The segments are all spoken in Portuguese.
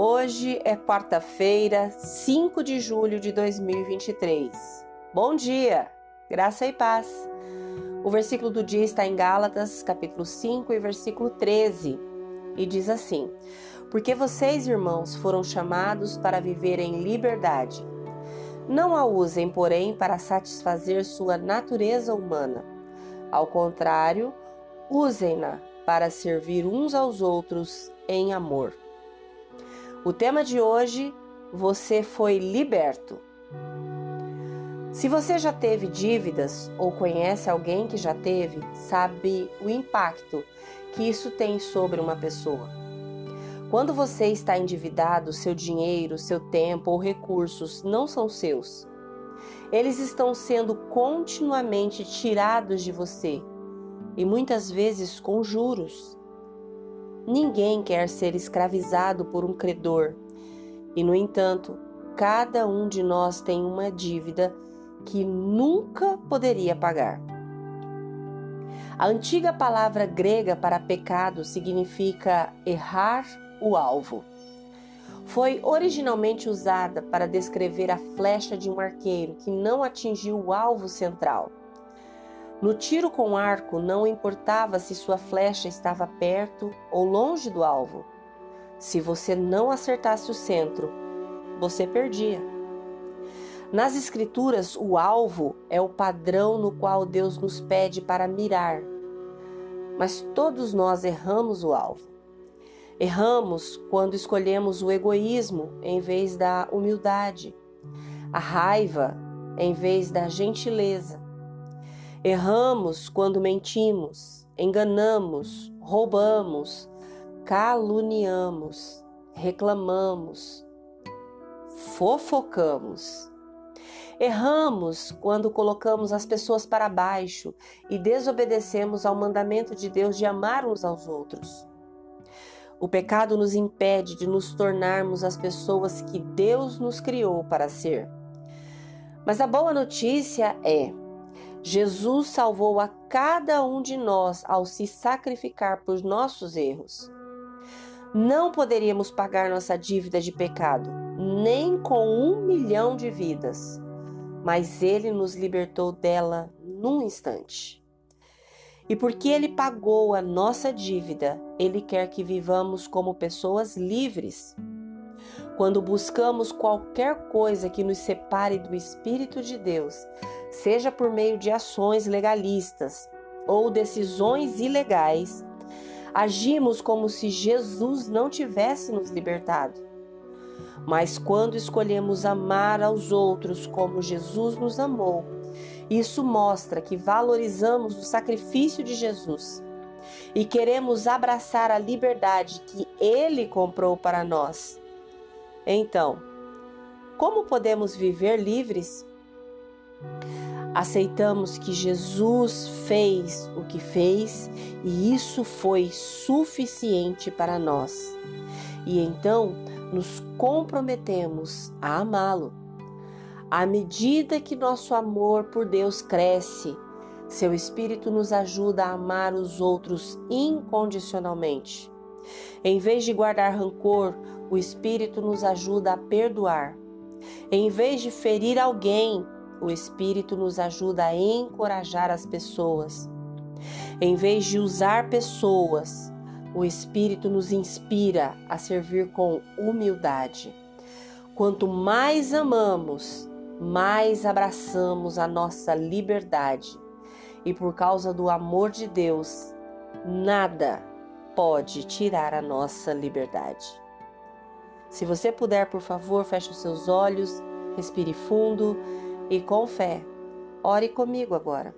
Hoje é quarta-feira, 5 de julho de 2023. Bom dia, graça e paz. O versículo do dia está em Gálatas, capítulo 5 e versículo 13, e diz assim: Porque vocês, irmãos, foram chamados para viver em liberdade. Não a usem, porém, para satisfazer sua natureza humana. Ao contrário, usem-na para servir uns aos outros em amor. O tema de hoje: você foi liberto. Se você já teve dívidas ou conhece alguém que já teve, sabe o impacto que isso tem sobre uma pessoa. Quando você está endividado, seu dinheiro, seu tempo ou recursos não são seus. Eles estão sendo continuamente tirados de você e muitas vezes com juros. Ninguém quer ser escravizado por um credor. E, no entanto, cada um de nós tem uma dívida que nunca poderia pagar. A antiga palavra grega para pecado significa errar o alvo. Foi originalmente usada para descrever a flecha de um arqueiro que não atingiu o alvo central. No tiro com arco, não importava se sua flecha estava perto ou longe do alvo. Se você não acertasse o centro, você perdia. Nas Escrituras, o alvo é o padrão no qual Deus nos pede para mirar. Mas todos nós erramos o alvo. Erramos quando escolhemos o egoísmo em vez da humildade, a raiva em vez da gentileza Erramos quando mentimos, enganamos, roubamos, caluniamos, reclamamos, fofocamos. Erramos quando colocamos as pessoas para baixo e desobedecemos ao mandamento de Deus de amar uns aos outros. O pecado nos impede de nos tornarmos as pessoas que Deus nos criou para ser. Mas a boa notícia é Jesus salvou a cada um de nós ao se sacrificar por nossos erros. Não poderíamos pagar nossa dívida de pecado, nem com um milhão de vidas, mas Ele nos libertou dela num instante. E porque Ele pagou a nossa dívida, Ele quer que vivamos como pessoas livres. Quando buscamos qualquer coisa que nos separe do Espírito de Deus, seja por meio de ações legalistas ou decisões ilegais, agimos como se Jesus não tivesse nos libertado. Mas quando escolhemos amar aos outros como Jesus nos amou, isso mostra que valorizamos o sacrifício de Jesus e queremos abraçar a liberdade que Ele comprou para nós. Então, como podemos viver livres? Aceitamos que Jesus fez o que fez e isso foi suficiente para nós. E então nos comprometemos a amá-lo. À medida que nosso amor por Deus cresce, seu Espírito nos ajuda a amar os outros incondicionalmente. Em vez de guardar rancor, o Espírito nos ajuda a perdoar. Em vez de ferir alguém, o Espírito nos ajuda a encorajar as pessoas. Em vez de usar pessoas, o Espírito nos inspira a servir com humildade. Quanto mais amamos, mais abraçamos a nossa liberdade. E por causa do amor de Deus, nada pode tirar a nossa liberdade. Se você puder, por favor, feche os seus olhos, respire fundo e com fé, ore comigo agora.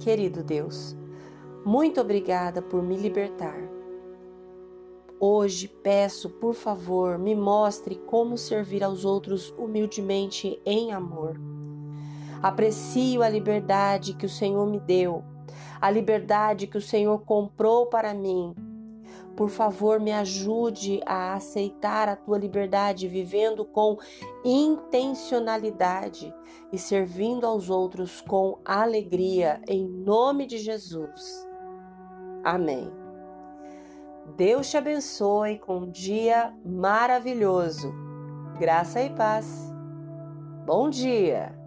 Querido Deus, muito obrigada por me libertar. Hoje peço, por favor, me mostre como servir aos outros humildemente em amor. Aprecio a liberdade que o Senhor me deu, a liberdade que o Senhor comprou para mim por favor, me ajude a aceitar a tua liberdade, vivendo com intencionalidade e servindo aos outros com alegria, em nome de Jesus. Amém. Deus te abençoe com um dia maravilhoso. Graça e paz. Bom dia!